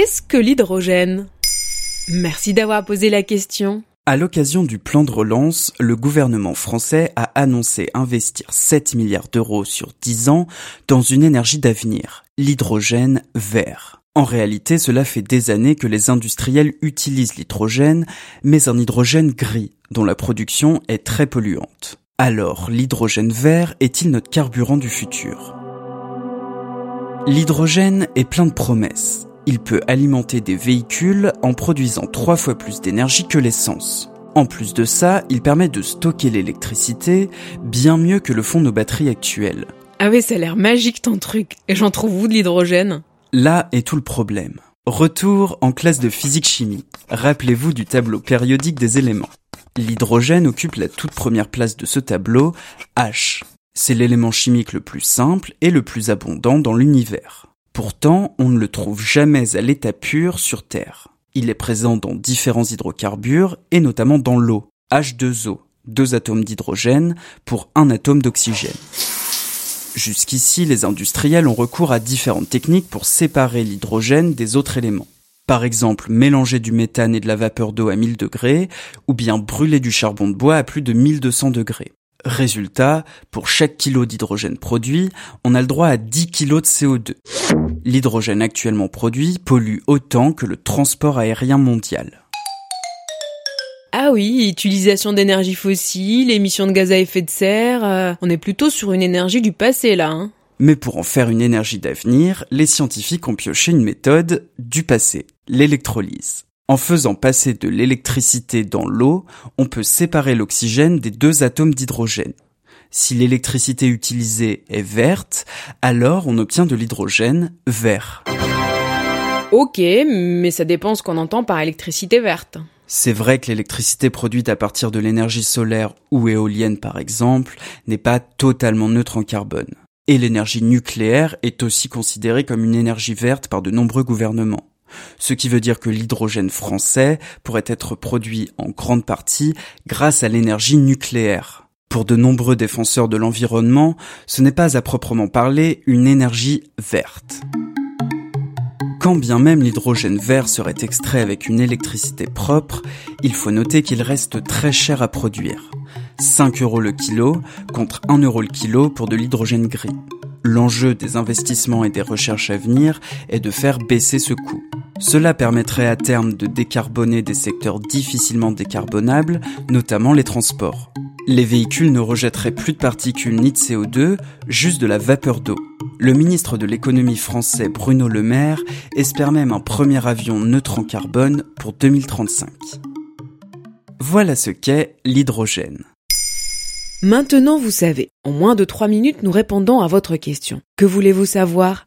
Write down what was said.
Qu'est-ce que l'hydrogène? Merci d'avoir posé la question. À l'occasion du plan de relance, le gouvernement français a annoncé investir 7 milliards d'euros sur 10 ans dans une énergie d'avenir, l'hydrogène vert. En réalité, cela fait des années que les industriels utilisent l'hydrogène, mais un hydrogène gris, dont la production est très polluante. Alors, l'hydrogène vert est-il notre carburant du futur? L'hydrogène est plein de promesses. Il peut alimenter des véhicules en produisant trois fois plus d'énergie que l'essence. En plus de ça, il permet de stocker l'électricité bien mieux que le font nos batteries actuelles. Ah ouais, ça a l'air magique ton truc. Et j'en trouve où de l'hydrogène? Là est tout le problème. Retour en classe de physique-chimie. Rappelez-vous du tableau périodique des éléments. L'hydrogène occupe la toute première place de ce tableau, H. C'est l'élément chimique le plus simple et le plus abondant dans l'univers. Pourtant, on ne le trouve jamais à l'état pur sur Terre. Il est présent dans différents hydrocarbures et notamment dans l'eau, H2O, deux atomes d'hydrogène pour un atome d'oxygène. Jusqu'ici, les industriels ont recours à différentes techniques pour séparer l'hydrogène des autres éléments. Par exemple, mélanger du méthane et de la vapeur d'eau à 1000 degrés, ou bien brûler du charbon de bois à plus de 1200 degrés. Résultat, pour chaque kilo d'hydrogène produit, on a le droit à 10 kg de CO2. L'hydrogène actuellement produit pollue autant que le transport aérien mondial. Ah oui, utilisation d'énergie fossile, émissions de gaz à effet de serre, euh, on est plutôt sur une énergie du passé là. Hein. Mais pour en faire une énergie d'avenir, les scientifiques ont pioché une méthode du passé, l'électrolyse. En faisant passer de l'électricité dans l'eau, on peut séparer l'oxygène des deux atomes d'hydrogène. Si l'électricité utilisée est verte, alors on obtient de l'hydrogène vert. Ok, mais ça dépend ce qu'on entend par électricité verte. C'est vrai que l'électricité produite à partir de l'énergie solaire ou éolienne par exemple n'est pas totalement neutre en carbone. Et l'énergie nucléaire est aussi considérée comme une énergie verte par de nombreux gouvernements ce qui veut dire que l'hydrogène français pourrait être produit en grande partie grâce à l'énergie nucléaire. Pour de nombreux défenseurs de l'environnement, ce n'est pas à proprement parler une énergie verte. Quand bien même l'hydrogène vert serait extrait avec une électricité propre, il faut noter qu'il reste très cher à produire. 5 euros le kilo contre 1 euro le kilo pour de l'hydrogène gris. L'enjeu des investissements et des recherches à venir est de faire baisser ce coût. Cela permettrait à terme de décarboner des secteurs difficilement décarbonables, notamment les transports. Les véhicules ne rejetteraient plus de particules ni de CO2, juste de la vapeur d'eau. Le ministre de l'économie français Bruno Le Maire espère même un premier avion neutre en carbone pour 2035. Voilà ce qu'est l'hydrogène. Maintenant vous savez, en moins de 3 minutes nous répondons à votre question. Que voulez-vous savoir?